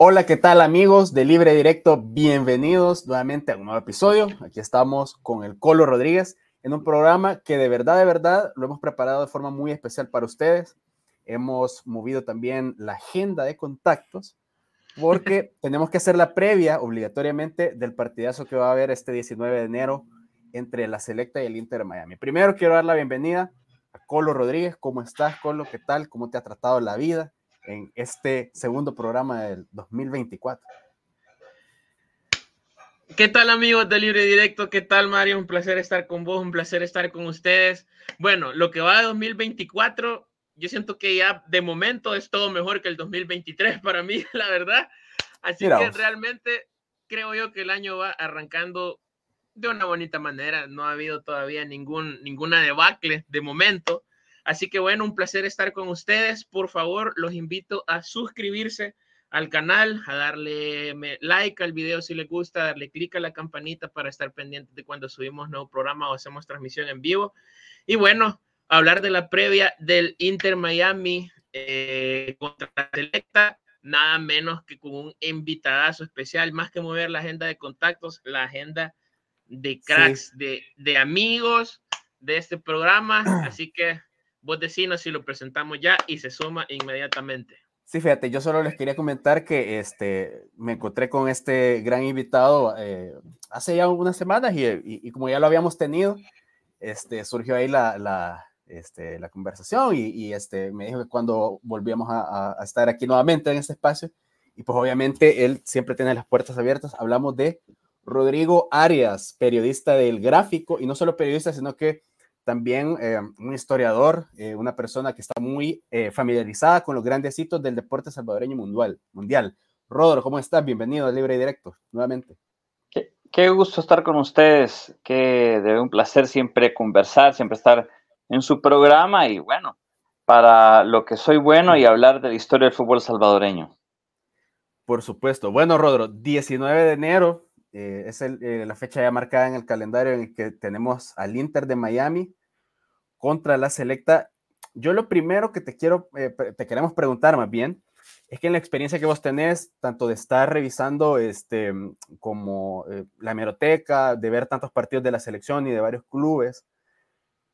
Hola, ¿qué tal amigos de Libre Directo? Bienvenidos nuevamente a un nuevo episodio. Aquí estamos con el Colo Rodríguez en un programa que de verdad, de verdad, lo hemos preparado de forma muy especial para ustedes. Hemos movido también la agenda de contactos porque tenemos que hacer la previa obligatoriamente del partidazo que va a haber este 19 de enero entre la Selecta y el Inter Miami. Primero quiero dar la bienvenida a Colo Rodríguez. ¿Cómo estás, Colo? ¿Qué tal? ¿Cómo te ha tratado la vida? En este segundo programa del 2024. ¿Qué tal amigos de Libre Directo? ¿Qué tal Mario? Un placer estar con vos, un placer estar con ustedes. Bueno, lo que va de 2024, yo siento que ya de momento es todo mejor que el 2023 para mí, la verdad. Así que realmente creo yo que el año va arrancando de una bonita manera. No ha habido todavía ningún, ninguna debacle de momento. Así que bueno, un placer estar con ustedes. Por favor, los invito a suscribirse al canal, a darle like al video si les gusta, darle clic a la campanita para estar pendientes de cuando subimos nuevo programa o hacemos transmisión en vivo. Y bueno, hablar de la previa del Inter Miami eh, contra la Selecta, nada menos que con un invitadazo especial, más que mover la agenda de contactos, la agenda de cracks, de, de amigos de este programa. Así que Vos decinos si lo presentamos ya y se suma inmediatamente. Sí, fíjate, yo solo les quería comentar que este, me encontré con este gran invitado eh, hace ya unas semanas y, y, como ya lo habíamos tenido, este, surgió ahí la, la, este, la conversación y, y, este, me dijo que cuando volvíamos a, a, estar aquí nuevamente en este espacio, y pues obviamente él siempre tiene las puertas abiertas, hablamos de Rodrigo Arias, periodista del gráfico, y no solo periodista, sino que también eh, un historiador, eh, una persona que está muy eh, familiarizada con los grandes hitos del deporte salvadoreño mundial. mundial. Rodro, ¿cómo estás? Bienvenido a Libre y Directo, nuevamente. Qué, gusto estar con ustedes, que de un placer siempre conversar, siempre estar en su programa y bueno, para lo que soy bueno y hablar de la historia del fútbol salvadoreño. Por supuesto. Bueno, Rodro, 19 de enero es la fecha ya marcada en el calendario en el que tenemos al Inter de Miami contra la selecta. Yo lo primero que te quiero, eh, te queremos preguntar más bien, es que en la experiencia que vos tenés, tanto de estar revisando este, como eh, la hemeroteca, de ver tantos partidos de la selección y de varios clubes,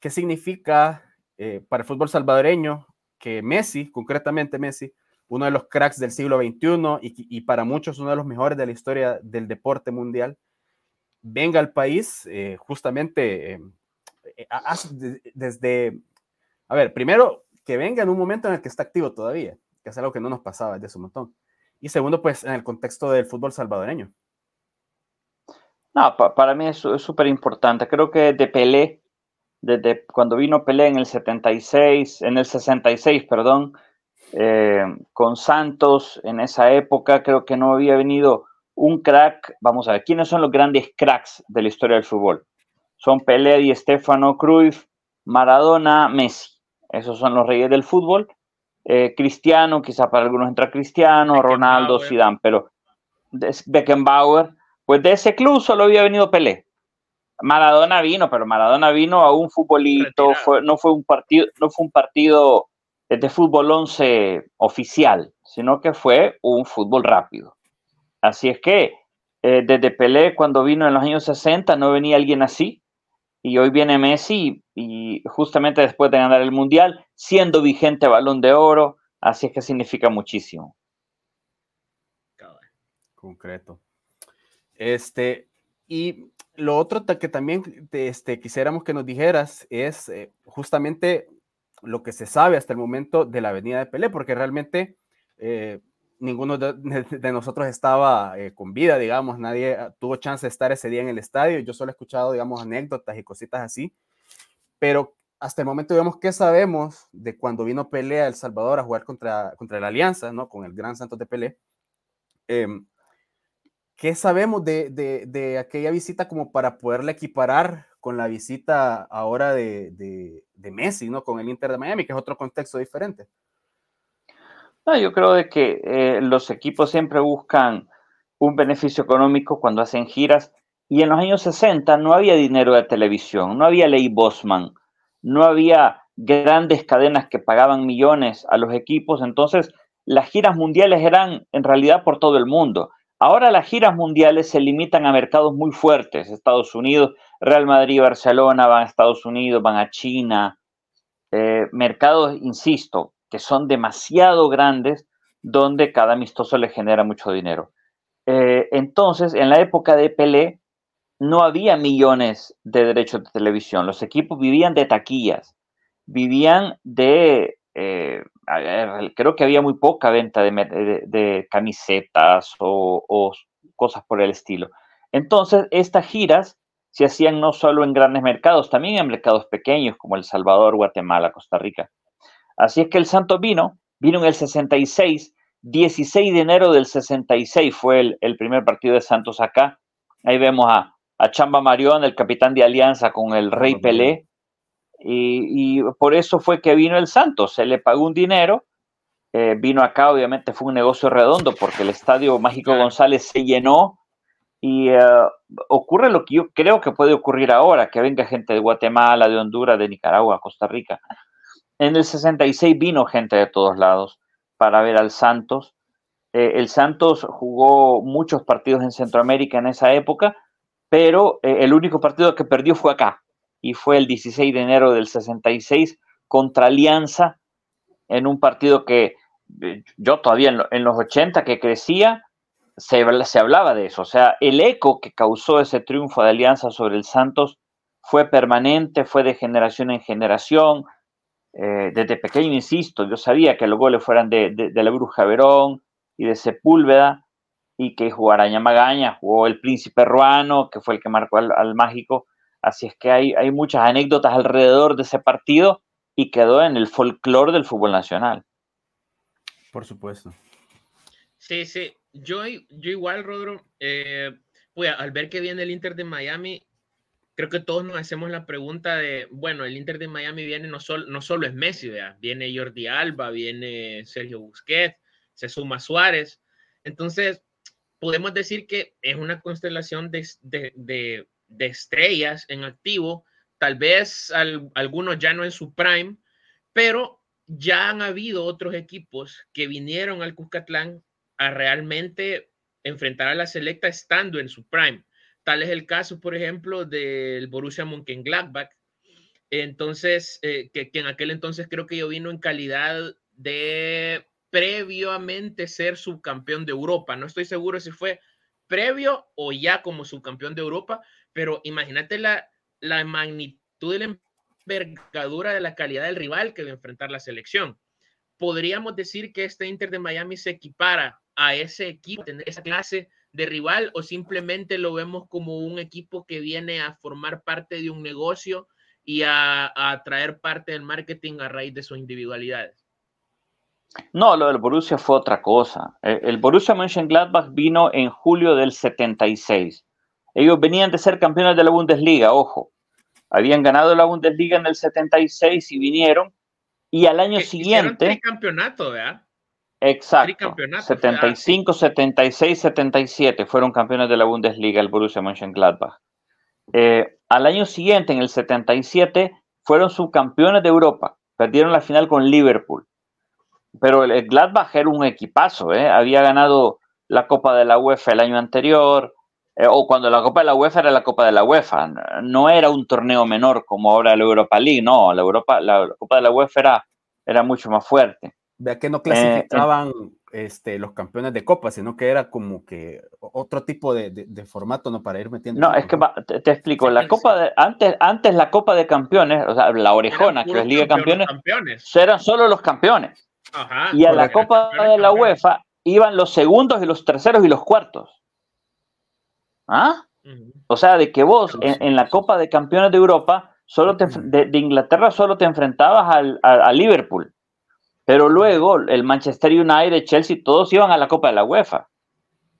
¿qué significa eh, para el fútbol salvadoreño que Messi, concretamente Messi, uno de los cracks del siglo XXI y, para muchos uno de los mejores de la historia del deporte mundial, venga al país justamente eh, desde, a ver, primero, que venga en un momento en el que está activo todavía, que es algo que no nos pasaba desde un montón. Y segundo, pues en el contexto del fútbol salvadoreño. No, para mí es súper importante. Creo que de Pelé, desde cuando vino Pelé en el 76, en el 66, perdón, eh, con Santos en esa época, creo que no había venido un crack. Vamos a ver, ¿quiénes son los grandes cracks de la historia del fútbol? Son Pelé y Stefano Cruyff, Maradona, Messi. Esos son los reyes del fútbol. Eh, Cristiano, quizá para algunos entra Cristiano, Ronaldo, Zidane, pero Beckenbauer, pues de ese club solo había venido Pelé. Maradona vino, pero Maradona vino a un futbolito, no fue un partido, no fue un partido de fútbol 11 oficial, sino que fue un fútbol rápido. Así es que eh, desde Pelé, cuando vino en los años 60, no venía alguien así y hoy viene Messi y justamente después de ganar el Mundial, siendo vigente balón de oro, así es que significa muchísimo. Concreto. Este, y lo otro que también este, quisiéramos que nos dijeras es eh, justamente lo que se sabe hasta el momento de la Avenida de Pelé, porque realmente eh, ninguno de, nosotros estaba eh, con vida, digamos, nadie ah, tuvo chance de estar ese día en el estadio, yo solo he escuchado, digamos, anécdotas y cositas así, pero hasta el momento, digamos, ¿qué sabemos de cuando vino Pelé a El Salvador a jugar contra, contra la Alianza, ¿no? Con el Gran Santos de Pelé. Em, ¿Qué sabemos de, de, de, aquella visita como para poderla equiparar con la visita ahora de, de Messi, ¿no? Con el Inter de Miami, que es otro contexto diferente. No, yo creo de que eh, los equipos siempre buscan un beneficio económico cuando hacen giras y en los años 60 no había dinero de televisión, no había ley Bosman, no había grandes cadenas que pagaban millones a los equipos, entonces las giras mundiales eran en realidad por todo el mundo. Ahora las giras mundiales se limitan a mercados muy fuertes, Estados Unidos, Real Madrid, Barcelona van a Estados Unidos, van a China, eh, mercados, insisto, que son demasiado grandes donde cada amistoso le genera mucho dinero. Eh, entonces, en la época de Pelé, no había millones de derechos de televisión. Los equipos vivían de taquillas, vivían de eh, creo que había muy poca venta de, camisetas o, cosas por el estilo. Entonces, estas giras se hacían no solo en grandes mercados, también en mercados pequeños como El Salvador, Guatemala, Costa Rica. Así es que el Santo vino, vino en el 66, 16 de enero del 66 fue el, primer partido de Santos acá. Ahí vemos a, a Chamba Marión, el capitán de Alianza, con el Rey Pelé, y, por eso fue que vino el Santos, se le pagó un dinero, eh, vino acá, obviamente fue un negocio redondo porque el Estadio Mágico González se llenó y eh, ocurre lo que yo creo que puede ocurrir ahora, que venga gente de Guatemala, de Honduras, de Nicaragua, Costa Rica. En el 66 vino gente de todos lados para ver al Santos. Eh, el Santos jugó muchos partidos en Centroamérica en esa época, pero el único partido que perdió fue acá, y fue el 16 de enero del 66 contra Alianza en un partido que eh, yo todavía en, los 80 que crecía, se, se, hablaba de eso. O sea, el eco que causó ese triunfo de Alianza sobre el Santos fue permanente, fue de generación en generación. Eh, desde pequeño, insisto, yo sabía que los goles fueran de, de, la Bruja Verón y de Sepúlveda y que jugara Magaña, jugó el Príncipe Ruano, que fue el que marcó al Mágico Así es que hay, hay muchas anécdotas alrededor de ese partido y quedó en el folclore del fútbol nacional. Por supuesto. Sí, sí. Yo, yo igual, Rodro, eh, pues, al ver que viene el Inter de Miami, creo que todos nos hacemos la pregunta de, bueno, el Inter de Miami viene no, solo es Messi, viene Jordi Alba, viene Sergio Busquets, se suma Suárez. Entonces, podemos decir que es una constelación de, estrellas en activo, tal vez algunos ya no en su prime, pero ya han habido otros equipos que vinieron al Cuscatlán a realmente enfrentar a la selecta estando en su prime. Tal es el caso, por ejemplo, del Borussia Mönchengladbach. Entonces, eh, que, que, en aquel entonces creo que yo vino en calidad de previamente ser subcampeón de Europa. No estoy seguro si fue previo o ya como subcampeón de Europa, pero imagínate la, la magnitud de la envergadura de la calidad del rival que debe enfrentar la selección. ¿Podríamos decir que este Inter de Miami se equipara a ese equipo, tener esa clase de rival, o simplemente lo vemos como un equipo que viene a formar parte de un negocio y a, a traer parte del marketing a raíz de sus individualidades? No, lo del Borussia fue otra cosa. El, Borussia Mönchengladbach vino en julio del 76 ellos venían de ser campeones de la Bundesliga, ojo. Habían ganado la Bundesliga en el 76 y vinieron. Y al año siguiente. campeonato, ¿verdad? Exacto. 75, 76, 77 fueron campeones de la Bundesliga el Borussia Mönchengladbach. Eh, al año siguiente, en el 77, fueron subcampeones de Europa. Perdieron la final con Liverpool. Pero el Gladbach era un equipazo, ¿eh? Había ganado la Copa de la UEFA el año anterior, eh, o cuando la Copa de la UEFA era la Copa de la UEFA, no era un torneo menor como ahora la Europa League, no, la, Europa, la Copa de la UEFA era, era mucho más fuerte. Vea que no clasificaban este, los campeones de Copa, sino que era como que otro tipo de, de, formato, ¿no? Para ir metiendo. No, es que te, explico, la Copa de, antes, antes la Copa de Campeones, o sea, la orejona, que es Liga de campeones, campeones, eran solo los campeones. y a la Copa de la UEFA iban los segundos y los terceros y los cuartos. ¿Ah? O sea, de que vos en, la Copa de Campeones de Europa, solo de, Inglaterra solo te enfrentabas al, a, Liverpool. Pero luego el Manchester United, Chelsea, todos iban a la Copa de la UEFA.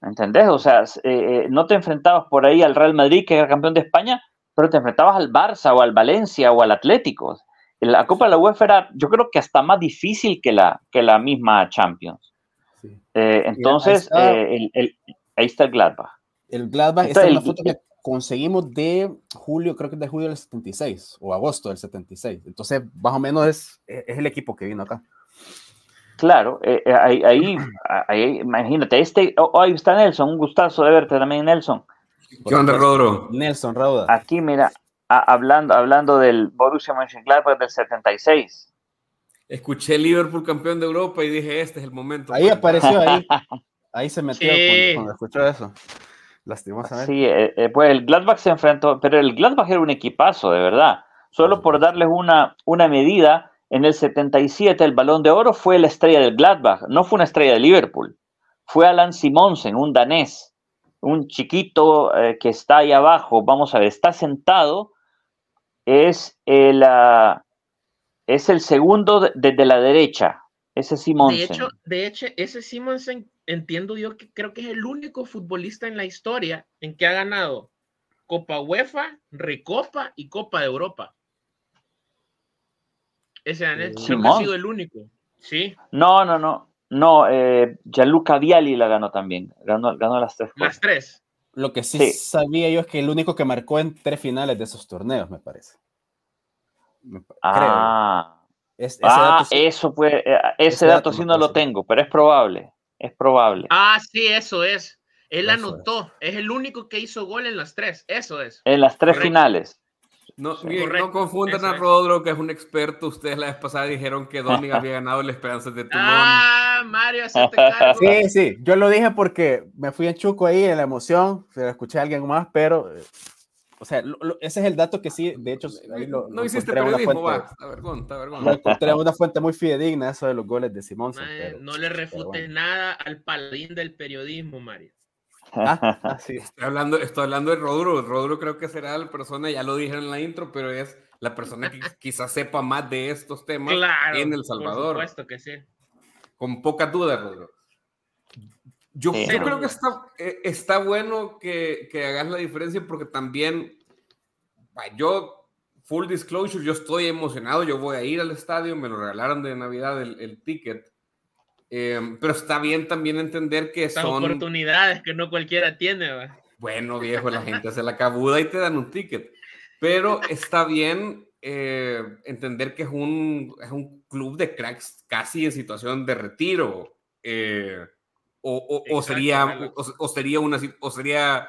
¿Entendés? O sea, eh, eh, no te enfrentabas por ahí al Real Madrid, que era campeón de España, pero te enfrentabas al Barça o al Valencia o al Atlético. La Copa de la UEFA era, yo creo que hasta más difícil que la, que la misma Champions. Eh, entonces, ahí está el Gladbach. El Gladbach, esta es la foto que conseguimos de julio, creo que es de julio del 76 o agosto del 76. Entonces, más o menos es, es el equipo que vino acá. Claro, eh, eh, ahí, ahí, imagínate, este, oh, ahí está Nelson, un gustazo de verte también, Nelson. ¿Qué onda, Rodro? Nelson Rauda. Aquí, mira, hablando, hablando del Borussia Mönchengladbach del 76. Escuché Liverpool campeón de Europa y dije, este es el momento. Ahí apareció, ahí, ahí se metió cuando, escuchó eso. Lastimosamente. Sí, eh, eh, pues el Gladbach se enfrentó, pero el Gladbach era un equipazo, de verdad. Solo por darles una, una medida, en el 77 el balón de oro fue la estrella del Gladbach, no fue una estrella de Liverpool. Fue Alan Simonsen, un danés, un chiquito eh, que está ahí abajo. Vamos a ver, está sentado. Es el, ah, es el segundo desde la derecha. Ese Simonsen. De hecho, de hecho, ese Simonsen entiendo yo que creo que es el único futbolista en la historia en que ha ganado Copa UEFA, Recopa y Copa de Europa. Ese ha sido el único. Sí. No, no, no. No, eh, Gianluca Viali la ganó también. Ganó, ganó las tres. Las tres. Lo que sí, sabía yo es que el único que marcó en tres finales de esos torneos, me parece. ah, ah eso fue, eh, ese, dato, sí no lo tengo, pero es probable. Es probable. Ah, sí, eso es. Él anotó. Es. el único que hizo gol en las tres. Eso es. En las tres finales. No, no confundan a Rodro, que es un experto. Ustedes la vez pasada dijeron que Donny había ganado el Esperanza de Toulon. Ah, Mario, cargo. Sí, sí. Yo lo dije porque me fui en chuco ahí en la emoción. Se escuché a alguien más, pero eh, o sea, ese es el dato que sí, de hecho, ahí lo, no hiciste periodismo, va, está vergón, está vergón. encontré una fuente muy fidedigna, eso de los goles de Simón. no le refutes nada al paladín del periodismo, Mario. Ah, ah, sí. estoy, hablando, estoy hablando de Rodro. Rodro creo que será la persona, ya lo dije en la intro, pero es la persona que quizás sepa más de estos temas en El Salvador. Por supuesto que sí. Con poca duda, Rodro. Yo, creo que está, eh, está bueno que, que, hagas la diferencia porque también, yo, full disclosure, yo estoy emocionado, yo voy a ir al estadio, me lo regalaron de Navidad el, el ticket, eh, pero está bien también entender que son... oportunidades que no cualquiera tiene. Bueno, viejo, la gente hace la cabuda y te dan un ticket, pero está bien eh, entender que es un, es un club de cracks casi en situación de retiro. Eh, o, sería, o, sería una, o sería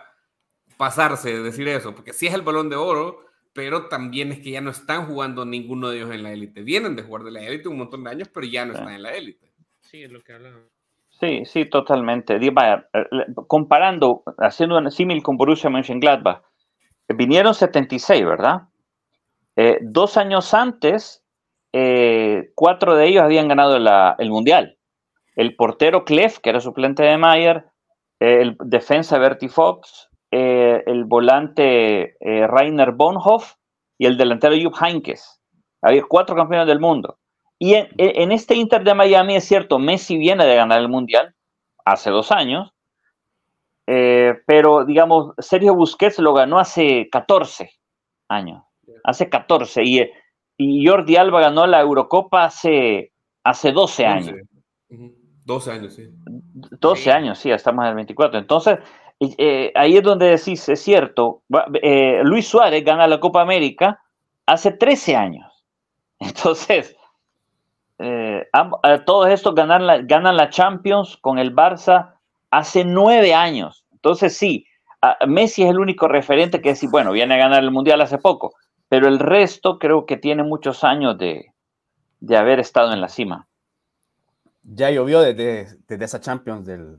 pasarse de decir eso, porque sí es el balón de oro, pero también es que ya no están jugando ninguno de ellos en la élite. Vienen de jugar de la élite un montón de años, pero ya no están en la élite. Sí. Sí, totalmente. Eh, comparando, haciendo un símil con Borussia Mönchengladbach, vinieron 76, ¿verdad? Eh, dos años antes, eh, cuatro de ellos habían ganado el Mundial el portero Clef, que era suplente de Mayer, eh, el defensa Bertie Fox, eh, el volante eh, Rainer Bonhoff y el delantero Jupp Heinkes. Había cuatro campeones del mundo. Y en, este Inter de Miami es cierto, Messi viene de ganar el Mundial hace dos años, pero digamos, Sergio Busquets lo ganó hace 14 años, hace 14, y, y Jordi Alba ganó la Eurocopa hace, hace 12 años. 12 años, sí. 12 años, sí, estamos en el 24. Entonces, eh, ahí es donde decís, es cierto, eh, Luis Suárez gana la Copa América hace 13 años. Entonces, eh, todos estos ganan la, ganan la Champions con el Barça hace 9 años. Entonces, sí, Messi es el único referente que decir, bueno, viene a ganar el Mundial hace poco, pero el resto creo que tiene muchos años de, de haber estado en la cima ya llovió desde, desde esa Champions del,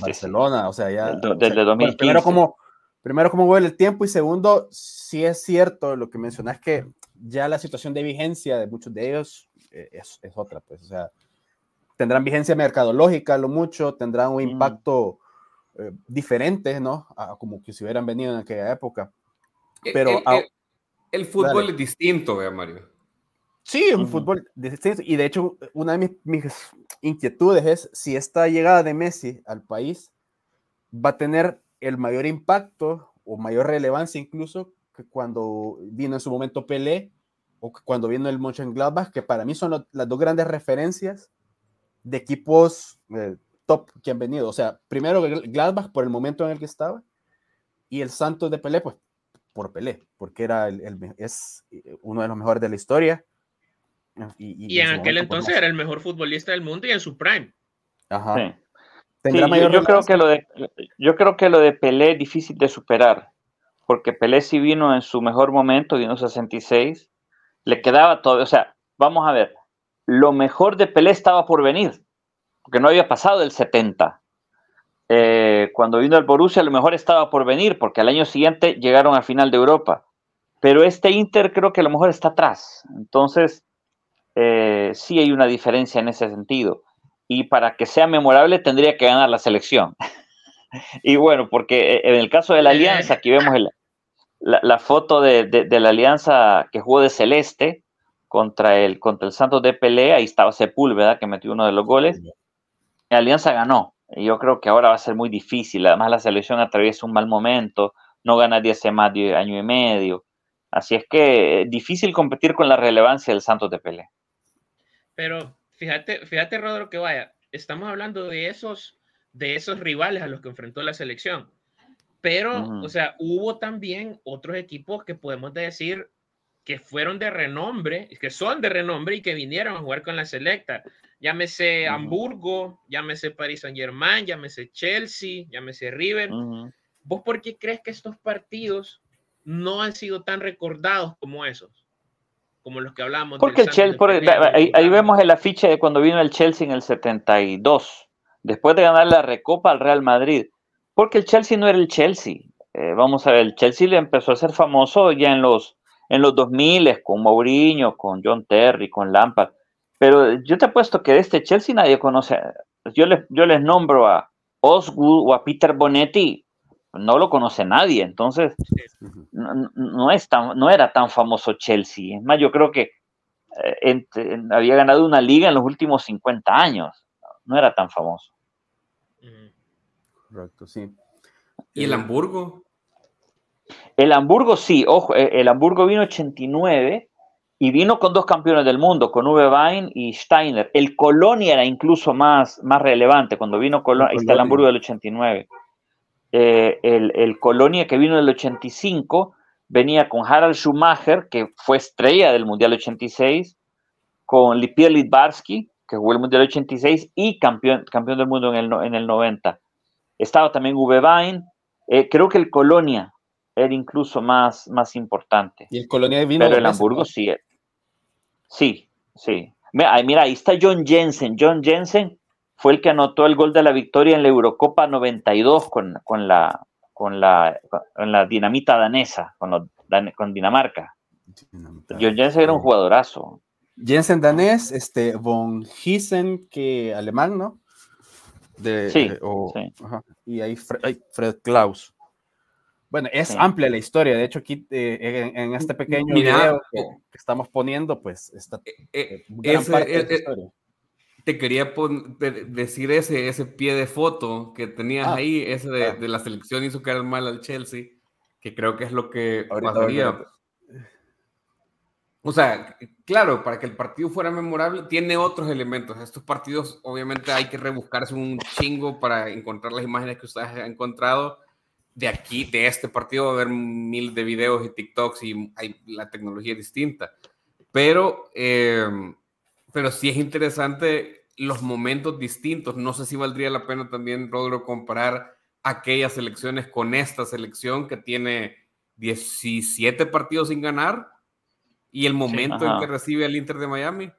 Barcelona, o sea, ya... Desde 2015. Primero como, primero como huele el tiempo y segundo, si es cierto lo que mencionas que ya la situación de vigencia de muchos de ellos eh, es, es, otra, pues, o sea, tendrán vigencia mercadológica lo mucho, tendrán un impacto eh, diferente, ¿no? A, como que si hubieran venido en aquella época. E, Pero... El, el, fútbol es distinto, vea Mario. Sí, un fútbol distinto. Y de hecho, una de mis, inquietudes es si esta llegada de Messi al país va a tener el mayor impacto o mayor relevancia incluso que cuando vino en su momento Pelé o cuando vino el Mönchengladbach, que para mí son las dos grandes referencias de equipos eh, top que han venido. O sea, primero Gladbach por el momento en el que estaba y el Santos de Pelé, pues por Pelé, porque era el, es uno de los mejores de la historia Y, en, aquel entonces era el mejor futbolista del mundo y en su prime. Ajá. yo, creo que lo de, yo creo que lo de Pelé es difícil de superar, porque Pelé sí vino en su mejor momento, vino 66, le quedaba todo, o sea, vamos a ver, lo mejor de Pelé estaba por venir, porque no había pasado del 70. Eh, cuando vino el Borussia, lo mejor estaba por venir, porque al año siguiente llegaron al final de Europa. Pero este Inter creo que a lo mejor está atrás. Entonces, eh, sí hay una diferencia en ese sentido. Y para que sea memorable tendría que ganar la selección. y bueno, porque eh, en el caso de la Alianza, aquí vemos la, foto de, la Alianza que jugó de Celeste contra el, contra el Santos de Pelea, ahí estaba Sepúlveda que metió uno de los goles. La Alianza ganó. Y yo creo que ahora va a ser muy difícil. Además, la selección atraviesa un mal momento, no ganaría hace más de año y medio. Así es que es difícil competir con la relevancia del Santos de Pelé. Pero fíjate, fíjate, Rodro, que vaya, estamos hablando de esos, de esos rivales a los que enfrentó la selección. Pero, o sea, hubo también otros equipos que podemos decir que fueron de renombre, que son de renombre y que vinieron a jugar con la selecta. Llámese Hamburgo, llámese Paris Saint Germain, llámese Chelsea, llámese River. ¿Vos por qué crees que estos partidos no han sido tan recordados como esos? como los que hablamos. Porque el Chelsea, ahí, vemos el afiche de cuando vino el Chelsea en el 72, después de ganar la Recopa al Real Madrid. Porque el Chelsea no era el Chelsea. Eh, vamos a ver, el Chelsea le empezó a ser famoso ya en los, en los 2000 con Mourinho, con John Terry, con Lampard. Pero yo te apuesto que de este Chelsea nadie conoce. Yo les, yo les nombro a Osgood o a Peter Bonetti, no lo conoce nadie, entonces no, no era tan famoso Chelsea. Es más, yo creo que eh, había ganado una liga en los últimos 50 años, no era tan famoso. Correcto, sí. ¿Y el Hamburgo? El Hamburgo sí, ojo, eh, el Hamburgo vino 89 y vino con dos campeones del mundo, con Uwe Wein y Steiner. El Colonia era incluso más, más relevante cuando vino Colonia, ahí está el Hamburgo del 89. Eh, el, Colonia que vino en el 85 venía con Harald Schumacher, que fue estrella del Mundial 86, con Lipier Litvarsky, que jugó el Mundial 86 y campeón, campeón del mundo en el, en el 90. Estaba también Uwe Wein. Eh, creo que el Colonia era incluso más, más importante. Y el Colonia vino. Pero el Hamburgo sí. Eh, sí, sí. Mira, mira, ahí está John Jensen. John Jensen fue el que anotó el gol de la victoria en la Eurocopa 92 con, con, la, con, la, con la dinamita danesa, con, con Dinamarca. John Jensen era un jugadorazo. Jensen danés, este, Von Giesen, que alemán, ¿no? De, sí, Y ahí Fred, Klaus. Bueno, es amplia la historia. De hecho, aquí eh, en, este pequeño video que, estamos poniendo, pues está eh, eh, gran parte de la historia te quería decir ese, ese pie de foto que tenías ah, ahí, ese de, ah. de, la selección hizo caer mal al Chelsea, que creo que es lo que pasaría. O sea, claro, para que el partido fuera memorable, tiene otros elementos. Estos partidos, obviamente, hay que rebuscarse un chingo para encontrar las imágenes que ustedes han encontrado. De aquí, de este partido, va a haber mil de videos y TikToks y hay, la tecnología distinta. Pero eh, pero sí es interesante los momentos distintos. No sé si valdría la pena también, Rodro, comparar aquellas selecciones con esta selección que tiene 17 partidos sin ganar y el momento en que recibe el Inter de Miami.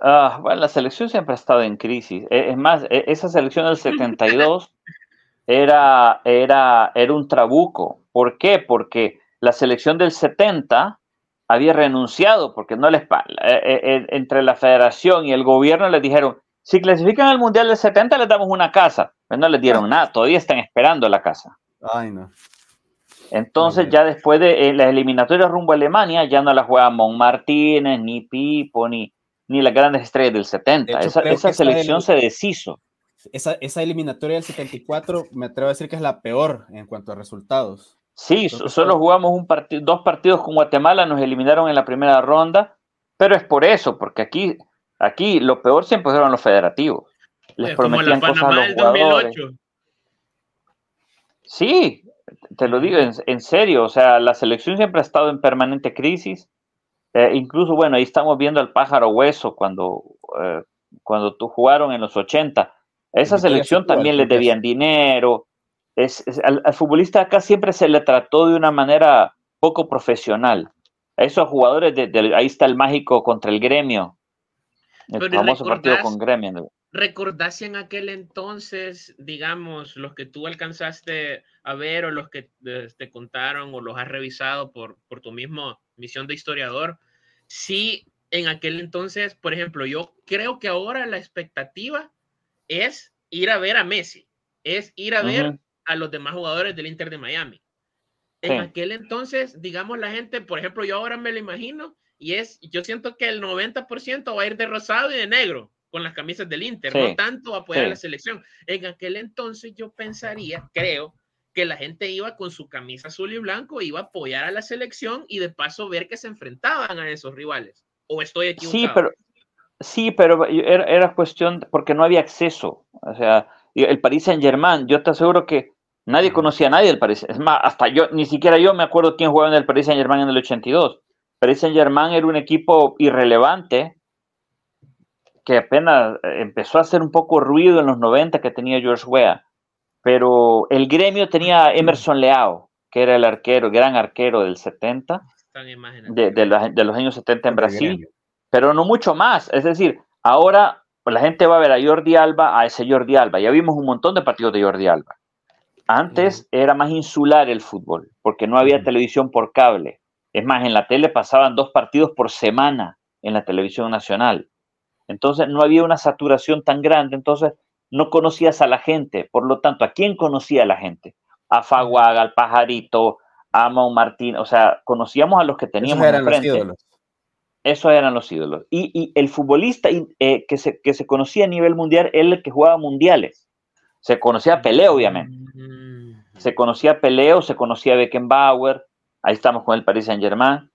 Ah, bueno, la selección siempre ha estado en crisis. E, es más, e, esa selección del 72 era, era, era un trabuco. ¿Por qué? Porque la selección del 70 había renunciado porque no les eh, entre la federación y el gobierno les dijeron si clasifican al mundial del 70 les damos una casa pero no les dieron ah. nada todavía están esperando la casa Ay, no. Entonces ya después de las eliminatorias rumbo a Alemania ya no la juega Mon Martínez ni Pipo ni ni las grandes estrellas del 70 esa, selección se deshizo. Esa, esa eliminatoria del 74 me atrevo a decir que es la peor en cuanto a resultados. Sí, solo jugamos un partido, dos partidos con Guatemala, nos eliminaron en la primera ronda, pero es por eso, porque aquí, aquí lo peor siempre fueron los federativos. Les prometían cosas a los jugadores. Sí, te lo digo en, serio, o sea, la selección siempre ha estado en permanente crisis. Eh, incluso, bueno, ahí estamos viendo al pájaro hueso cuando, eh, cuando tú jugaron en los 80. Esa selección también le debían dinero. Es, al, futbolista acá siempre se le trató de una manera poco profesional. A esos jugadores, de, ahí está el mágico contra el gremio. El famoso partido con gremio. ¿Recordás en aquel entonces, digamos, los que tú alcanzaste a ver o los que eh, te contaron o los has revisado por, por tu misma misión de historiador? Sí, en aquel entonces, por ejemplo, yo creo que ahora la expectativa es ir a ver a Messi, es ir a ver a los demás jugadores del Inter de Miami. En aquel entonces, digamos, la gente, por ejemplo, yo ahora me lo imagino y es, yo siento que el 90% va a ir de rosado y de negro con las camisas del Inter, no tanto apoyar a la selección. En aquel entonces yo pensaría, creo, que la gente iba con su camisa azul y blanco, iba a apoyar a la selección y de paso ver que se enfrentaban a esos rivales. ¿O estoy equivocado? Sí, pero, sí, pero era, cuestión porque no había acceso. O sea, el Paris Saint Germain, yo te aseguro que nadie conocía a nadie del Paris. Es más, hasta yo, ni siquiera yo me acuerdo quién jugaba en el Paris Saint Germain en el 82. Paris Saint Germain era un equipo irrelevante que apenas eh, empezó a hacer un poco ruido en los 90 que tenía George Weah, pero el gremio tenía Emerson Leao, que era el arquero, gran arquero del 70, de, de, los, años 70 en Brasil, pero no mucho más. Es decir, ahora pues, la gente va a ver a Jordi Alba, a ese Jordi Alba. Ya vimos un montón de partidos de Jordi Alba. Antes era más insular el fútbol, porque no había televisión por cable. Es más, en la tele pasaban dos partidos por semana en la televisión nacional. Entonces no había una saturación tan grande, entonces no conocías a la gente. Por lo tanto, ¿a quién conocía a la gente? A Faguaga, al Pajarito, a Mau Martín, o sea, conocíamos a los que teníamos Esos eran Los ídolos. Esos eran los ídolos. Y, el futbolista eh, que, se, que se conocía a nivel mundial era el que jugaba mundiales. Se conocía a Pelé, obviamente. Mm. Se conocía a Pelé se conocía a Beckenbauer. Ahí estamos con el Paris Saint-Germain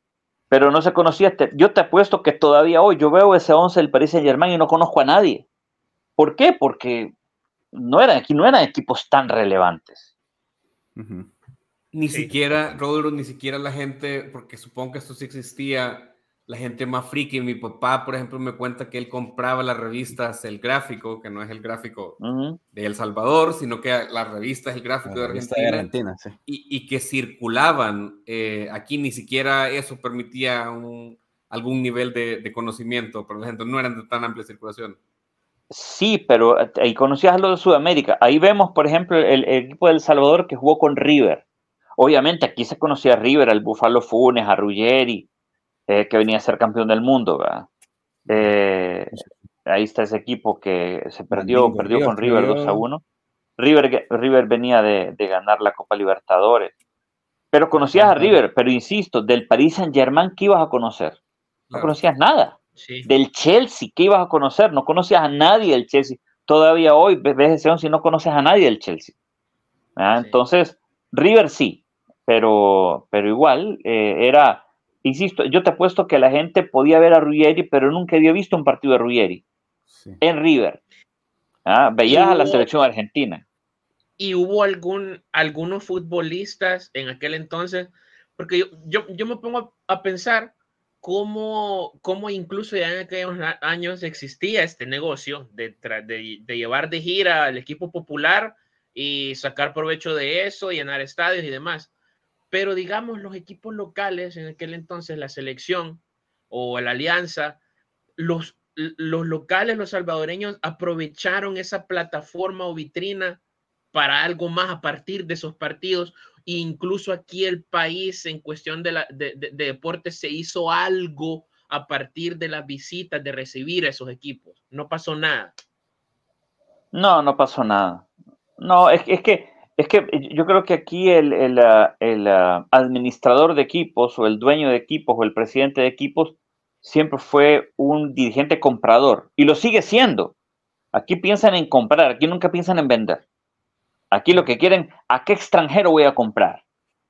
pero no se conocía. Este, yo te apuesto que todavía hoy yo veo ese 11 del Paris Saint Germain y no conozco a nadie. ¿Por qué? Porque no eran, aquí no eran equipos tan relevantes. Ni siquiera, Rodrigo, ni siquiera la gente, porque supongo que esto sí existía, la gente más friki. Mi papá, por ejemplo, me cuenta que él compraba las revistas El Gráfico, que no es el gráfico de El Salvador, sino que la revista es el gráfico de Argentina. y, que circulaban. Eh, aquí ni siquiera eso permitía algún nivel de, conocimiento, por ejemplo, no eran de tan amplia circulación. Sí, pero eh, ahí conocías lo de Sudamérica. Ahí vemos, por ejemplo, el, equipo de El Salvador que jugó con River. Obviamente aquí se conocía a River, al Búfalo Funes, a Ruggeri, eh, que venía a ser campeón del mundo. Eh, ahí está ese equipo que se perdió, perdió con River 2 a 1. River, River venía de, ganar la Copa Libertadores. Pero conocías a River, pero insisto, del Paris Saint Germain, ¿qué ibas a conocer? No conocías nada. Del Chelsea, ¿qué ibas a conocer? No conocías a nadie del Chelsea. Todavía hoy ves ese once y no conoces a nadie del Chelsea. Entonces, River sí, pero, pero igual eh, era, insisto, yo te apuesto que la gente podía ver a Ruggeri, pero nunca había visto un partido de Ruggeri en River. ¿Ah? Veías a la selección argentina. ¿Y hubo algún, algunos futbolistas en aquel entonces? Porque yo, yo, yo me pongo a, pensar cómo, cómo, incluso ya en aquellos años existía este negocio de, de, de llevar de gira al equipo popular y sacar provecho de eso, llenar estadios y demás. Pero digamos, los equipos locales, en aquel entonces la selección o la alianza, los, los locales, los salvadoreños, aprovecharon esa plataforma o vitrina para algo más a partir de esos partidos. E incluso aquí el país en cuestión de, la, de, se hizo algo a partir de las visitas, de recibir a esos equipos. No pasó nada. No, no pasó nada. No, es, es que es que yo creo que aquí el, ah, ah, administrador de equipos o el dueño de equipos o el presidente de equipos siempre fue un dirigente comprador y lo sigue siendo. Aquí piensan en comprar, aquí nunca piensan en vender. Aquí lo que quieren, ¿a qué extranjero voy a comprar?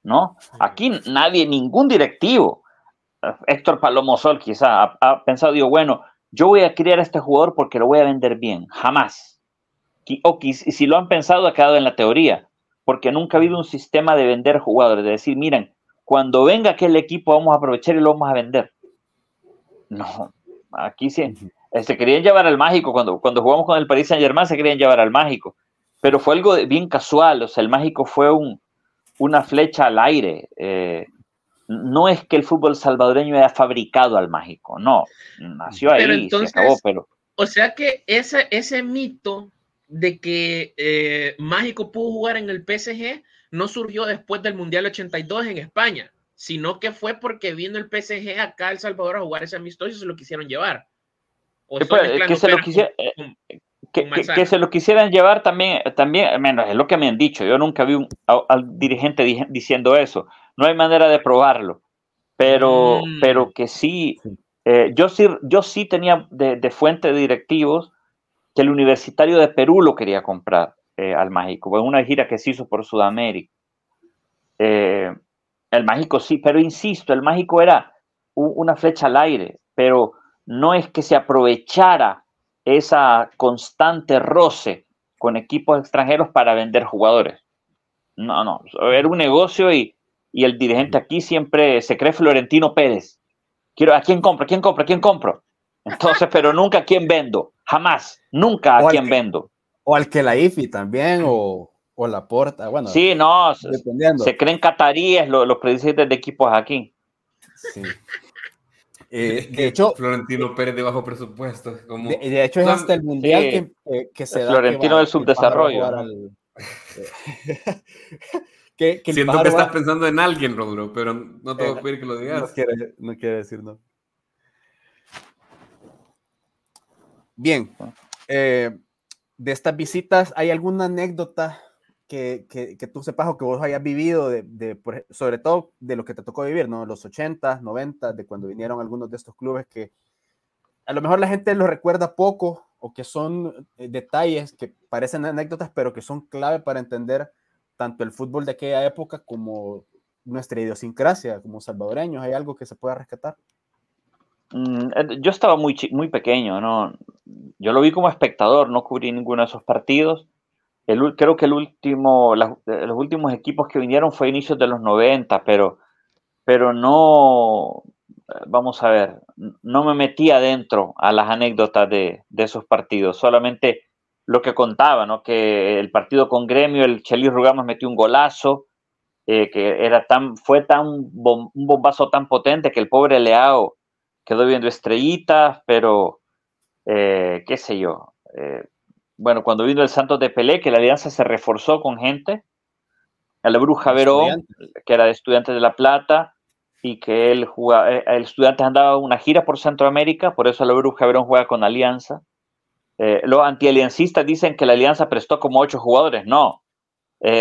¿No? Aquí nadie, ningún directivo, Héctor Palomo Sol quizá, ha, pensado, digo, bueno, yo voy a criar a este jugador porque lo voy a vender bien. Jamás. O si lo han pensado, ha quedado en la teoría porque nunca ha habido un sistema de vender jugadores, de decir, miren, cuando venga aquel equipo vamos a aprovechar y lo vamos a vender. no, aquí sí. Se querían llevar al mágico, cuando, cuando jugamos con el Paris Saint Germain se querían llevar al mágico, pero fue algo bien casual, o sea, el mágico fue un, una flecha al aire. Eh, no es que el fútbol salvadoreño haya fabricado al mágico, no, nació ahí, se acabó, pero... O sea que ese, ese mito de que eh, Mágico pudo jugar en el PSG no surgió después del Mundial 82 en España, sino que fue porque vino el PSG acá a El Salvador a jugar ese amistoso y se lo quisieron llevar. que, se lo que, se lo quisieran llevar también, también, menos es lo que me han dicho. Yo nunca vi un, al dirigente diciendo eso. No hay manera de probarlo, pero, mm. pero que sí, eh, yo sí, yo sí tenía de, de fuente de directivos que el Universitario de Perú lo quería comprar eh, al Mágico, en una gira que se hizo por Sudamérica. Eh, el Mágico sí, pero insisto, el Mágico era una flecha al aire, pero no es que se aprovechara esa constante roce con equipos extranjeros para vender jugadores. No, no, era un negocio y, y el dirigente aquí siempre se cree Florentino Pérez. Quiero, ¿a quién compro? ¿A quién compro? ¿A quién compro? Entonces, pero nunca a quién vendo. Jamás, nunca a quien vendo. O al que la IFI también, o, o la porta. Bueno, sí, no, se creen cataríes los, los presidentes de equipos aquí. Sí. Eh, de hecho, Florentino Pérez de bajo presupuesto. Como... De, hecho, es hasta el mundial que, que, se da. Florentino del subdesarrollo. que, que Siento que estás pensando en alguien, Rodro, pero no te voy a eh, pedir que lo digas. No quiere, no quiere decir no. Bien, eh, de estas visitas, ¿hay alguna anécdota que, que, tú sepas o que vos hayas vivido, de, sobre todo de lo que te tocó vivir, ¿no? Los 80, 90, de cuando vinieron algunos de estos clubes que a lo mejor la gente lo recuerda poco o que son eh, detalles que parecen anécdotas, pero que son clave para entender tanto el fútbol de aquella época como nuestra idiosincrasia como salvadoreños. ¿Hay algo que se pueda rescatar? Mm, eh, yo estaba muy, muy pequeño, ¿no? Yo lo vi como espectador, no cubrí ninguno de esos partidos. Creo que el último, eh, los últimos equipos que vinieron fue a inicios de los 90, pero, pero no, eh, vamos a ver, no me metí adentro a las anécdotas de, esos partidos, solamente lo que contaba, ¿no? Que el partido con Gremio, el Chelis Rugamos metió un golazo, que era tan, fue tan un bombazo tan potente que el pobre Leao quedó viendo estrellitas, pero eh, qué sé yo. Eh, bueno, cuando vino el Santos de Pelé, que la alianza se reforzó con gente, la Bruja Verón, que era de Estudiantes de La Plata, y que él jugaba, eh, el estudiante andaba una gira por Centroamérica, por eso la Bruja Verón juega con Alianza. los antialiancistas dicen que la Alianza prestó como ocho jugadores, no.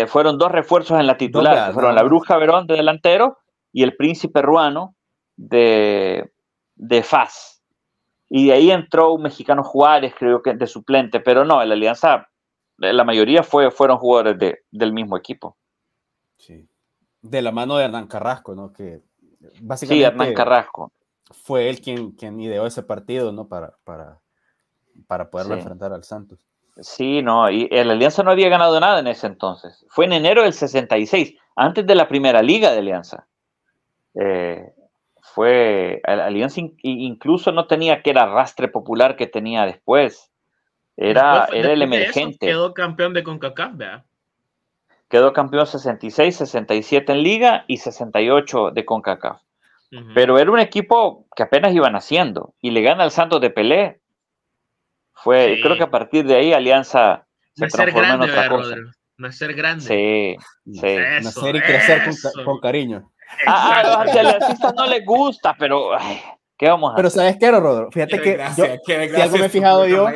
fueron dos refuerzos en la titular, fueron la Bruja Verón de delantero y el Príncipe Ruano de, de FAS. Y de ahí entró un mexicano Juárez, creo que de suplente, pero no, en la Alianza, la mayoría fue, fueron jugadores de, del mismo equipo. Sí. De la mano de Hernán Carrasco, ¿no? Que básicamente. Sí, Hernán Carrasco. Fue él quien, quien ideó ese partido, ¿no? Para, para, para poderlo enfrentar al Santos. Sí, no, y la Alianza no había ganado nada en ese entonces. Fue en enero del 66, antes de la primera liga de Alianza. Eh, fue, Alianza incluso no tenía que era arrastre popular que tenía después. Era, era el emergente. quedó campeón de CONCACAF, ¿verdad? Quedó campeón 66, 67 en liga y 68 de CONCACAF. Pero era un equipo que apenas iban haciendo y le gana al Santos de Pelé. Fue, creo que a partir de ahí Alianza se transformó en otra cosa. Nacer grande. Sí, sí. Nacer y crecer con, cariño. A, los no les gusta, pero ¿qué vamos a Pero ¿sabes qué, Rodro? Fíjate que yo, si algo me he fijado yo,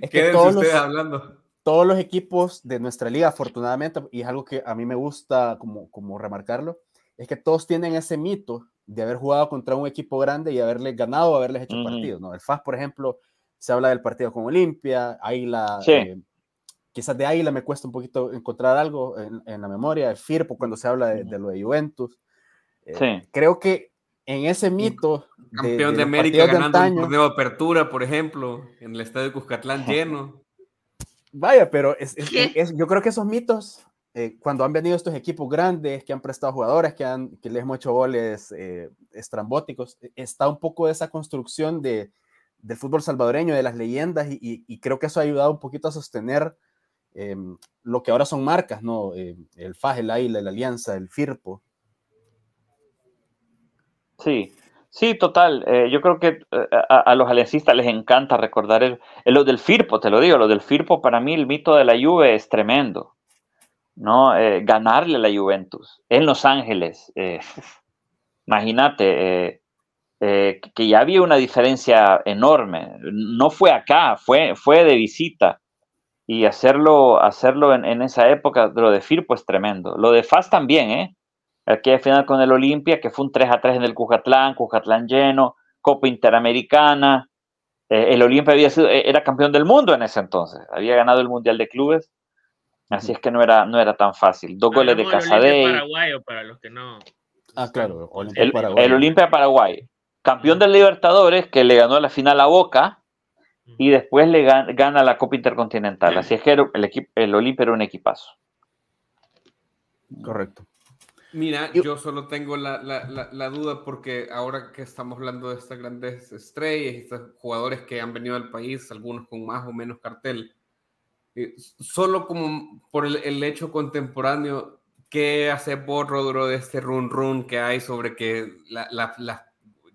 es que todos los, hablando? todos los equipos de nuestra liga, afortunadamente, y es algo que a mí me gusta como, como remarcarlo, es que todos tienen ese mito de haber jugado contra un equipo grande y haberles ganado o haberles hecho partidos, ¿no? El FAS, por ejemplo, se habla del partido con Olimpia, Águila, eh, quizás de Águila me cuesta un poquito encontrar algo en, la memoria, el Firpo cuando se habla de, de lo de Juventus, eh, creo que en ese mito. Campeón de, América ganando un torneo de apertura, por ejemplo, en el estadio de Cuscatlán lleno. Vaya, pero yo creo que esos mitos eh, cuando han venido estos equipos grandes, que han prestado jugadores, que, han, que les hemos hecho goles eh, estrambóticos, e, está un poco de esa construcción de, del fútbol salvadoreño, de las leyendas, y, creo que eso ha ayudado un poquito a sostener em, lo que ahora son marcas, ¿no? Eh, el FAJ, el AILA, la Alianza, el FIRPO. Sí, sí, total. yo creo que a, los aliancistas les encanta recordar el, lo del FIRPO, te lo digo, lo del FIRPO para mí el mito de la Juve es tremendo. ¿no? Eh, ganarle a la Juventus en Los Ángeles. Eh, imagínate eh, que ya había una diferencia enorme. No fue acá, fue, fue de visita. Y hacerlo, hacerlo en, esa época, lo de Firpo es tremendo. Lo de Faz también, ¿eh? Aquella final con el Olimpia, que fue un 3 a 3 en el Cujatlán, Cujatlán lleno, Copa Interamericana. el Olimpia había sido, era campeón del mundo en ese entonces, había ganado el Mundial de Clubes Así es que no era, no era tan fácil. Dos goles de Casadei. paraguayo para los que no. Ah, claro. el, el Olimpia Paraguay. Campeón del Libertadores que le ganó la final a Boca y después le gana, la Copa Intercontinental. Así es que el Olimpia era un equipazo. Correcto. Mira, yo solo tengo la, la, la, duda porque ahora que estamos hablando de estas grandes estrellas, estos jugadores que han venido al país, algunos con más o menos cartel, eh, solo como por el, hecho contemporáneo, ¿qué hace por Rodro de este run run que hay sobre que, la,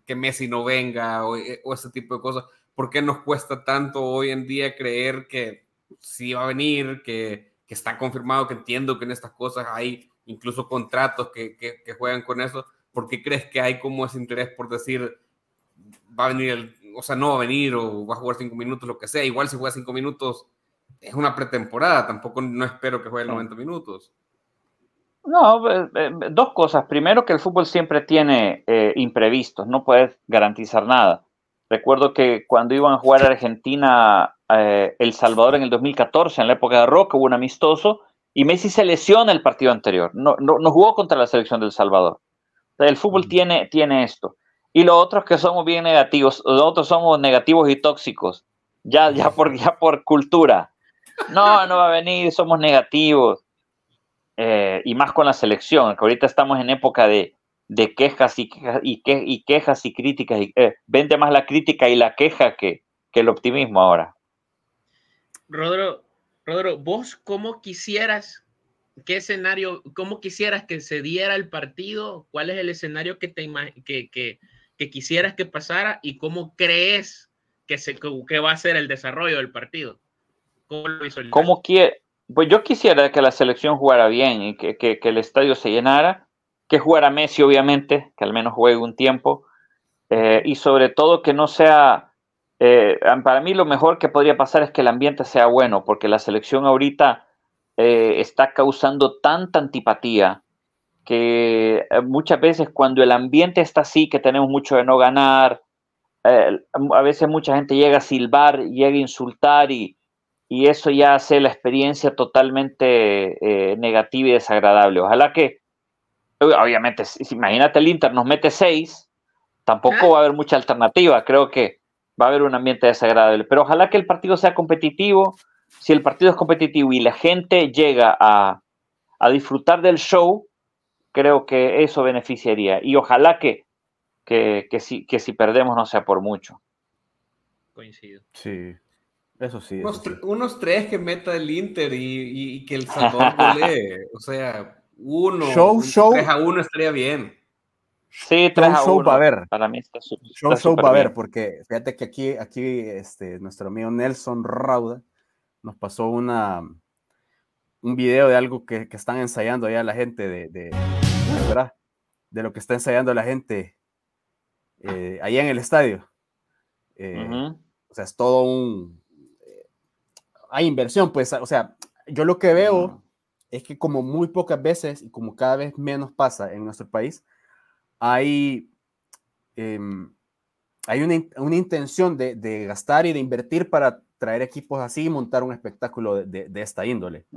que Messi no venga o, eh, o, ese tipo de cosas? ¿Por qué nos cuesta tanto hoy en día creer que sí va a venir, que, que está confirmado, que entiendo que en estas cosas hay incluso contratos que, que, que, juegan con eso? ¿Por qué crees que hay como ese interés por decir va a venir, o sea, no va a venir o va a jugar cinco minutos, lo que sea? Igual si juega cinco minutos es una pretemporada, tampoco no espero que juegue 90 minutos. No, eh, eh, dos cosas. Primero que el fútbol siempre tiene eh, imprevistos, no puedes garantizar nada. Recuerdo que cuando iban a jugar a Argentina, El Salvador en el 2014, en la época de Roca, hubo un amistoso y Messi se lesiona el partido anterior. No, no, jugó contra la selección del Salvador. el fútbol tiene, tiene esto. Y lo otro es que somos bien negativos. Nosotros somos negativos y tóxicos. Ya, ya, por, ya por cultura no, no va a venir, somos negativos. Eh, y más con la selección, que ahorita estamos en época de, quejas y, y, y, quejas y críticas. Y, eh, vende más la crítica y la queja que, el optimismo ahora. Rodro, Rodro, vos cómo quisieras, qué escenario, cómo quisieras que se diera el partido, cuál es el escenario que, te que, que, que quisieras que pasara y cómo crees que, se, que va a ser el desarrollo del partido. ¿Cómo quiere? Pues yo quisiera que la selección jugara bien y que, el estadio se llenara, que jugara Messi, obviamente, que al menos juegue un tiempo, eh, y sobre todo que no sea. Eh, para mí, lo mejor que podría pasar es que el ambiente sea bueno, porque la selección ahorita eh, está causando tanta antipatía que muchas veces cuando el ambiente está así, que tenemos mucho de no ganar, a veces mucha gente llega a silbar, llega a insultar y, y eso ya hace la experiencia totalmente eh, negativa y desagradable. Ojalá que, obviamente, imagínate el Inter nos mete seis, tampoco va a haber mucha alternativa, creo que va a haber un ambiente desagradable, pero ojalá que el partido sea competitivo, si el partido es competitivo y la gente llega a, disfrutar del show, creo que eso beneficiaría. Y ojalá que, que, si, que si perdemos no sea por mucho. Coincido. Sí, eso sí. Unos, tres que meta el Inter y, que el Salvador golee. o sea, uno. Show, show. 3 a 1 estaría bien. Sí, 3 a 1. Show a haber. Para mí está, show, show va a haber, porque fíjate que aquí, aquí este, nuestro amigo Nelson Rauda nos pasó una, un video de algo que, que están ensayando allá la gente de, de, ¿verdad? de lo que está ensayando la gente eh, allá en el estadio. Eh, o sea, es todo un, hay inversión, pues, o sea, yo lo que veo es que como muy pocas veces y como cada vez menos pasa en nuestro país, hay, em, hay una, una intención de, de, gastar y de invertir para traer equipos así y montar un espectáculo de, de, esta índole.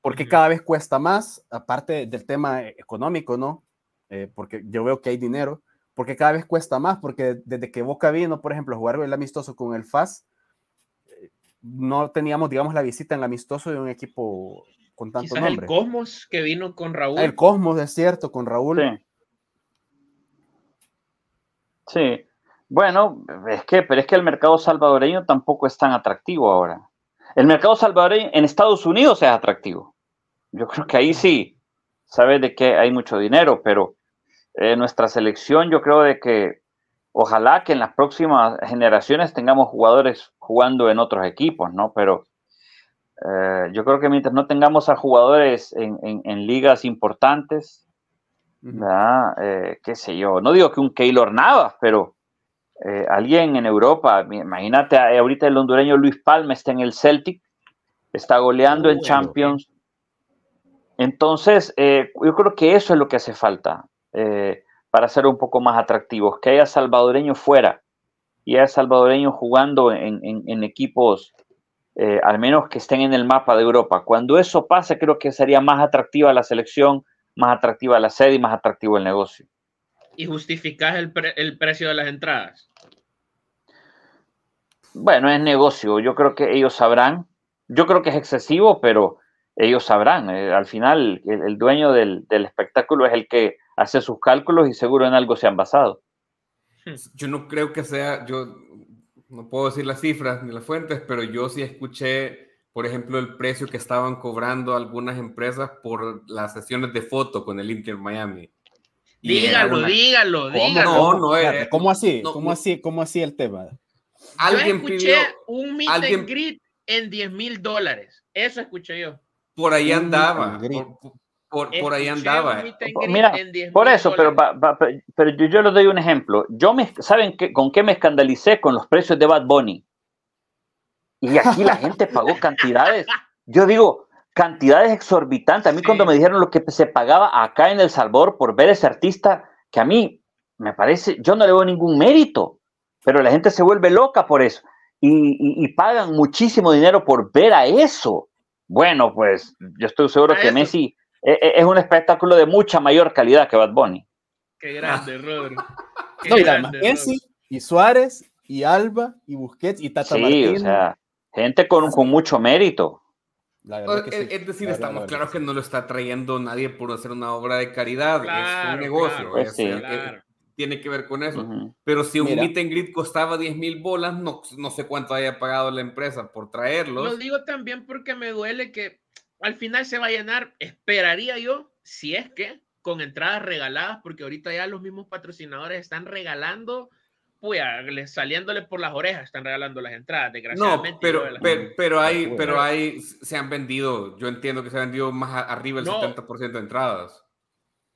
Porque cada vez cuesta más, aparte del tema económico, ¿no? Eh, porque yo veo que hay dinero, porque cada vez cuesta más, porque desde que Boca vino, por ejemplo, a jugar el amistoso con el FAS, no teníamos, digamos, la visita en amistoso de un equipo con tanto Quizás nombre. el Cosmos que vino con Raúl. El Cosmos, es cierto, con Raúl. Sí. Sí. Bueno, es que, pero es que el mercado salvadoreño tampoco es tan atractivo ahora. El mercado salvadoreño en Estados Unidos es atractivo. Yo creo que ahí sí, sabes de que hay mucho dinero, pero eh, nuestra selección, yo creo de que ojalá que en las próximas generaciones tengamos jugadores jugando en otros equipos, ¿no? Pero eh, yo creo que mientras no tengamos a jugadores en, en- en ligas importantes. ¿Verdad? Eh, qué sé yo, no digo que un Keylor Navas, pero eh, alguien en Europa, imagínate eh, ahorita el hondureño Luis Palma está en el Celtic, está goleando en. Champions. Entonces, eh, yo creo que eso es lo que hace falta para ser un poco más atractivos, que haya salvadoreños fuera y haya salvadoreños jugando en, en- en equipos, eh, al menos que estén en el mapa de Europa. Cuando eso pase, creo que sería más atractiva la selección, más atractiva la sede y más atractivo el negocio. Y justificas el, pre- el precio de las entradas. Bueno, es negocio, yo creo que ellos sabrán. Yo creo que es excesivo, pero ellos sabrán. Eh, al final, el, el dueño del, del espectáculo es el que hace sus cálculos y seguro en algo se han basado. Yo no creo que sea, yo no puedo decir las cifras ni las fuentes, pero yo sí escuché, por ejemplo, el precio que estaban cobrando algunas empresas por las sesiones de foto con el Inter Miami. Y Dígalo, una- dígalo, ¿Cómo? dígalo. No, no, eh, ¿Cómo así? no, ¿Cómo así? ¿Cómo así el tema? Alguien yo escuché pidió, un meet alguien- and greet en 10 mil dólares. Eso escuché yo. por ahí andaba, por, por- por ahí andaba. mira, en 10 Por eso, pero, pero- pero yo, yo les doy un ejemplo. Yo me, ¿Saben qué, con qué me escandalicé? Con los precios de Bad Bunny. Y aquí la gente pagó cantidades. Yo digo, cantidades exorbitantes. A mí Sí. cuando me dijeron lo que se pagaba acá en El Salvador por ver ese artista, que a mí me parece, yo no le veo ningún mérito, pero la gente se vuelve loca por eso. Y, y- y pagan muchísimo dinero por ver a eso. Bueno, pues yo estoy seguro A que eso. Messi e- e- es un espectáculo de mucha mayor calidad que Bad Bunny. Qué grande, Rodri. Qué No, y además grande, Messi, y Suárez, y Alba, y Busquets, y Tata Sí, o sea, gente con, con mucho mérito. La verdad que Es, sí. es decir, La estamos claros que que no lo está trayendo nadie por hacer una obra de caridad, es Claro, un negocio, claro, Pues es- sí. eh, claro. tiene que ver con eso. Ujú. Pero si un Mira. meet and greet costaba 10 mil bolas, no, no sé cuánto haya pagado la empresa por traerlos. Lo digo también porque me duele que al final se va a llenar, esperaría yo, si es que con entradas regaladas, porque ahorita ya los mismos patrocinadores están regalando, pues a- le- saliéndole por las orejas, están regalando las entradas, No, desgraciadamente. pero, yo de las- pero, pero hay, Pero- pero hay, se han vendido, yo entiendo que se han vendido más arriba del No. 70% de entradas.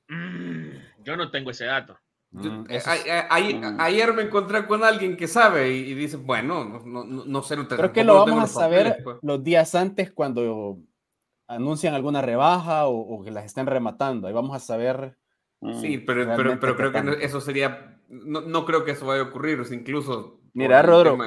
Mm, yo no tengo ese dato. Yo- Mm, a- a- ayer, Mm. ayer me encontré con alguien que sabe y, y dice, bueno, no, no, no, no sé, no te- Creo que lo vamos a papeles, saber pues. los días antes cuando anuncian alguna rebaja o, o que las estén rematando. Ahí vamos a saber. Mm. Sí, pero, pero, pero creo que no- eso sería, no, no creo que eso vaya a ocurrir, incluso... Mira, el Rodro,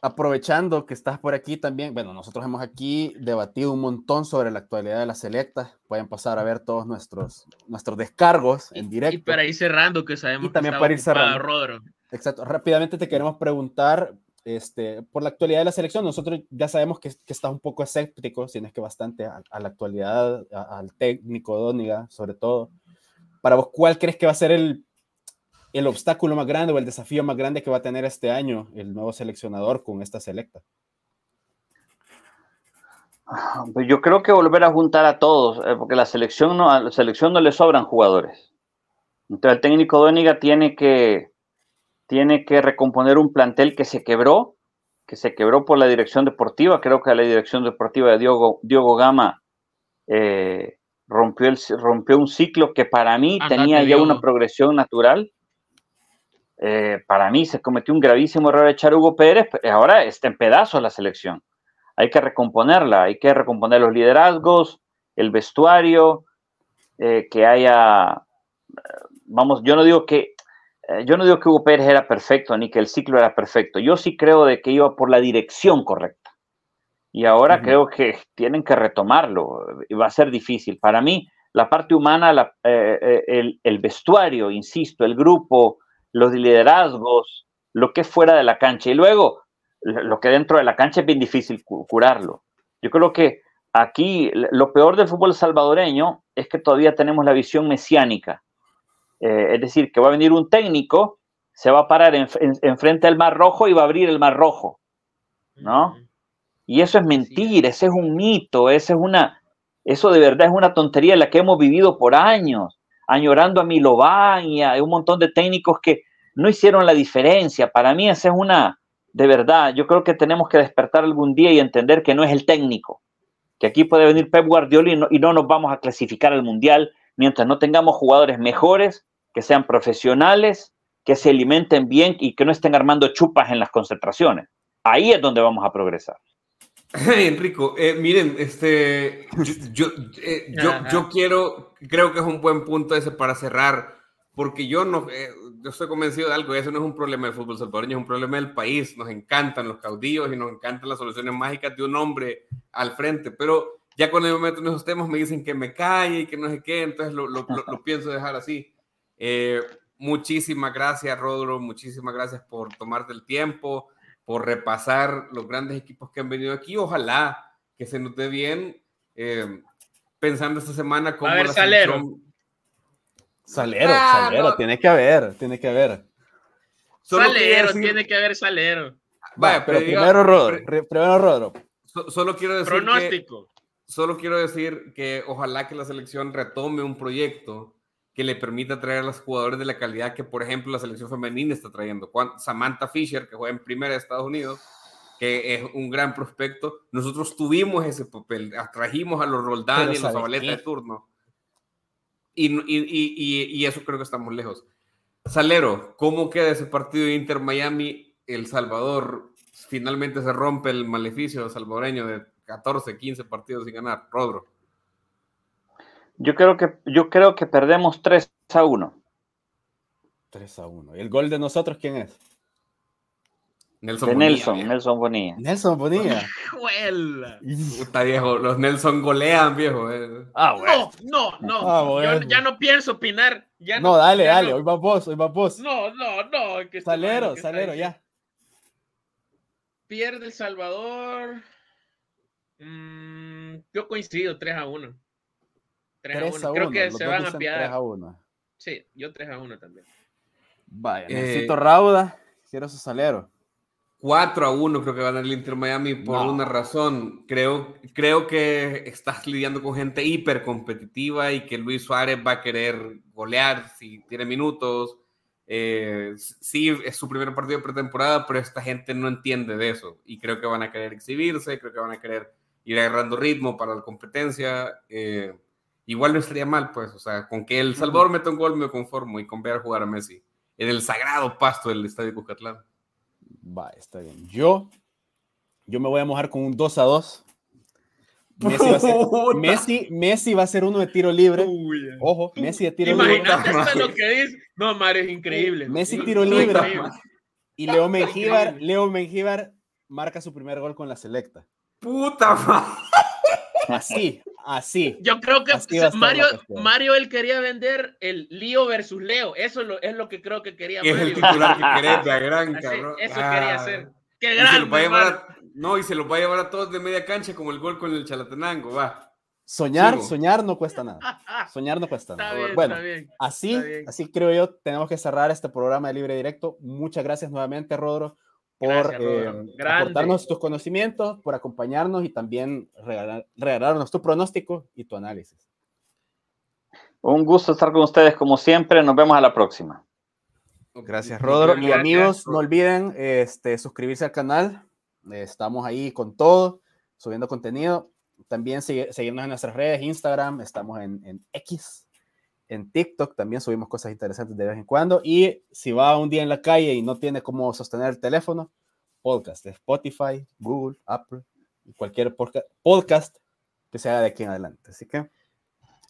Aprovechando que estás por aquí también, bueno, nosotros hemos aquí debatido un montón sobre la actualidad de la selecta. Pueden pasar a ver todos nuestros, nuestros descargos en Y directo. para ir cerrando, que sabemos Y también que para ir cerrando. Rodro. Exacto. Rápidamente te queremos preguntar este, por la actualidad de la selección. Nosotros ya sabemos que, que estás un poco escéptico, si no es que bastante, a, a la actualidad, a- al técnico Dóniga, sobre todo. Para vos, ¿cuál crees que va a ser el, el obstáculo más grande o el desafío más grande que va a tener este año el nuevo seleccionador con esta selecta? Pues yo creo que volver a juntar a todos, eh, porque la selección no, a la selección no le sobran jugadores. Entonces el técnico Dóniga tiene que, tiene que recomponer un plantel que se quebró, que se quebró por la dirección deportiva. Creo que la dirección deportiva de Diogo, Diogo Gama eh, rompió, el, rompió un ciclo que para mí tenía ya Diogo. una progresión natural. Eh, para mí se cometió un gravísimo error echar a Hugo Pérez, pero ahora está en pedazos la selección hay que recomponerla, hay que recomponer los liderazgos, el vestuario, eh, que haya, eh, vamos, yo no digo que, eh, yo no digo que Hugo Pérez era perfecto, ni que el ciclo era perfecto, yo sí creo de que iba por la dirección correcta. Y ahora Ujú. creo que tienen que retomarlo, va a ser difícil. Para mí, la parte humana, la- el, el vestuario, insisto, el grupo, los liderazgos, lo que es fuera de la cancha. Y luego, lo que dentro de la cancha es bien difícil cu- curarlo. Yo creo que aquí lo peor del fútbol salvadoreño es que todavía tenemos la visión mesiánica. Eh, es decir, que va a venir un técnico, se va a parar enfrente en, frente del Mar Rojo y va a abrir el Mar Rojo, ¿no? Y eso es mentira, ese es un mito, ese es una, eso de verdad es una tontería en la que hemos vivido por años, añorando a Milovan y a un montón de técnicos que no hicieron la diferencia. Para mí esa es una, de verdad, yo creo que tenemos que despertar algún día y entender que no es el técnico, que aquí puede venir Pep Guardiola y no nos vamos a clasificar al Mundial mientras no tengamos jugadores mejores, que sean profesionales, que se alimenten bien y que no estén armando chupas en las concentraciones. Ahí es donde vamos a progresar. Enrico, eh, miren, este, yo, eh, yo, yo, quiero, creo que es un buen punto ese para cerrar, porque yo no, eh, yo estoy convencido de algo, eso no es un problema del fútbol salvadoreño, es un problema del país. Nos encantan los caudillos y nos encantan las soluciones mágicas de un hombre al frente, pero ya cuando yo me meto en esos temas me dicen que me calle y que no sé qué, entonces lo, lo, lo, pienso dejar así. Muchísimas gracias, Rodro, muchísimas gracias por tomarte el tiempo, por repasar los grandes equipos que han venido aquí. Ojalá que se nos dé bien, eh, pensando esta semana cómo la selección Salero, ah, salero, tiene que haber, tiene que haber. salero, tiene que haber salero. Vaya, pero, primero Rodro, primero Rodro. solo quiero decir Pronóstico. solo quiero decir que ojalá que la selección retome un proyecto que le permita traer a los jugadores de la calidad que, por ejemplo, la selección femenina está trayendo. Samantha Fisher, que juega en primera de Estados Unidos, que es un gran prospecto. Nosotros tuvimos ese papel, trajimos a los Roldán y a los Zabaleta de turno y, eso creo que estamos lejos. Salero, ¿cómo queda ese partido de Inter Miami? El Salvador finalmente se rompe el maleficio salvadoreño de 14, 15 partidos sin ganar. Rodro. Yo creo que, yo creo que perdemos 3 a 1. 3 a 1. ¿Y el gol de nosotros quién es? Nelson, Bonilla, Nelson, Nelson Bonilla. Nelson Bonilla. Puta viejo, los Nelson golean, viejo. Eh. Ah, bueno. No, no, no. Ah, Yo ya no pienso opinar. Ya no, dale, dale, hoy va vos, hoy va vos. No, no, no. Que salero, salero, ya. Pierde El Salvador. Mm, yo coincido, 3 a 1. 3, a 1. Creo que se van a piar. 3 a 1. Sí, yo 3 a 1 también. Vaya, eh, necesito Rauda. Quiero su salero. 4 a 1 creo que va a ganar el Inter Miami por una razón. Creo, creo que estás lidiando con gente hiper competitiva y que Luis Suárez va a querer golear si tiene minutos. Eh, sí, es su primer partido de pretemporada, pero esta gente no entiende de eso y creo que van a querer exhibirse, creo que van a querer ir agarrando ritmo para la competencia. Eh, igual no estaría mal, pues, o sea, con que El Salvador meta un gol me conformo y con ver jugar a Messi en el sagrado pasto del Estadio Cucatlán. Va, está bien. Yo, yo me voy a mojar con un 2 a 2. Messi va, a ser, Messi, Messi va a ser uno de tiro libre. Ojo, Messi de tiro libre. Imagínate lo que dice. No, Mario, es increíble. Messi tiro libre. Y Leo Mengíbar, Leo Mengíbar marca su primer gol con la selecta. Puta madre. Así, así. Yo creo que Mario, Mario él quería vender el Lío versus Leo. Eso es lo, es lo que creo que quería. Es el titular que querés, la gran cabrón. Eso quería hacer. Qué gran. no, y se lo va a llevar a todos de media cancha como el gol con el Chalatenango, va. Soñar, soñar no cuesta nada. Soñar no cuesta nada. bueno, así, así creo yo, tenemos que cerrar este programa de Libre Directo. Muchas gracias nuevamente, Rodro por eh, aportarnos tus conocimientos, por acompañarnos y también regalarnos tu pronóstico y tu análisis. Un gusto estar con ustedes como siempre. Nos vemos a la próxima. Gracias, Rodro. Y amigos, no olviden este, suscribirse al canal. Estamos ahí con todo, subiendo contenido. También seguirnos en nuestras redes, Instagram, estamos en, en X, en TikTok también subimos cosas interesantes de vez en cuando. Y si va un día en la calle y no tiene cómo sostener el teléfono, podcast de Spotify, Google, Apple, cualquier podcast que se haga de aquí en adelante. Así que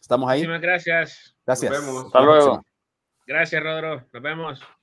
estamos ahí. Muchísimas gracias. Gracias. Hasta luego. Gracias, Rodro. Nos vemos.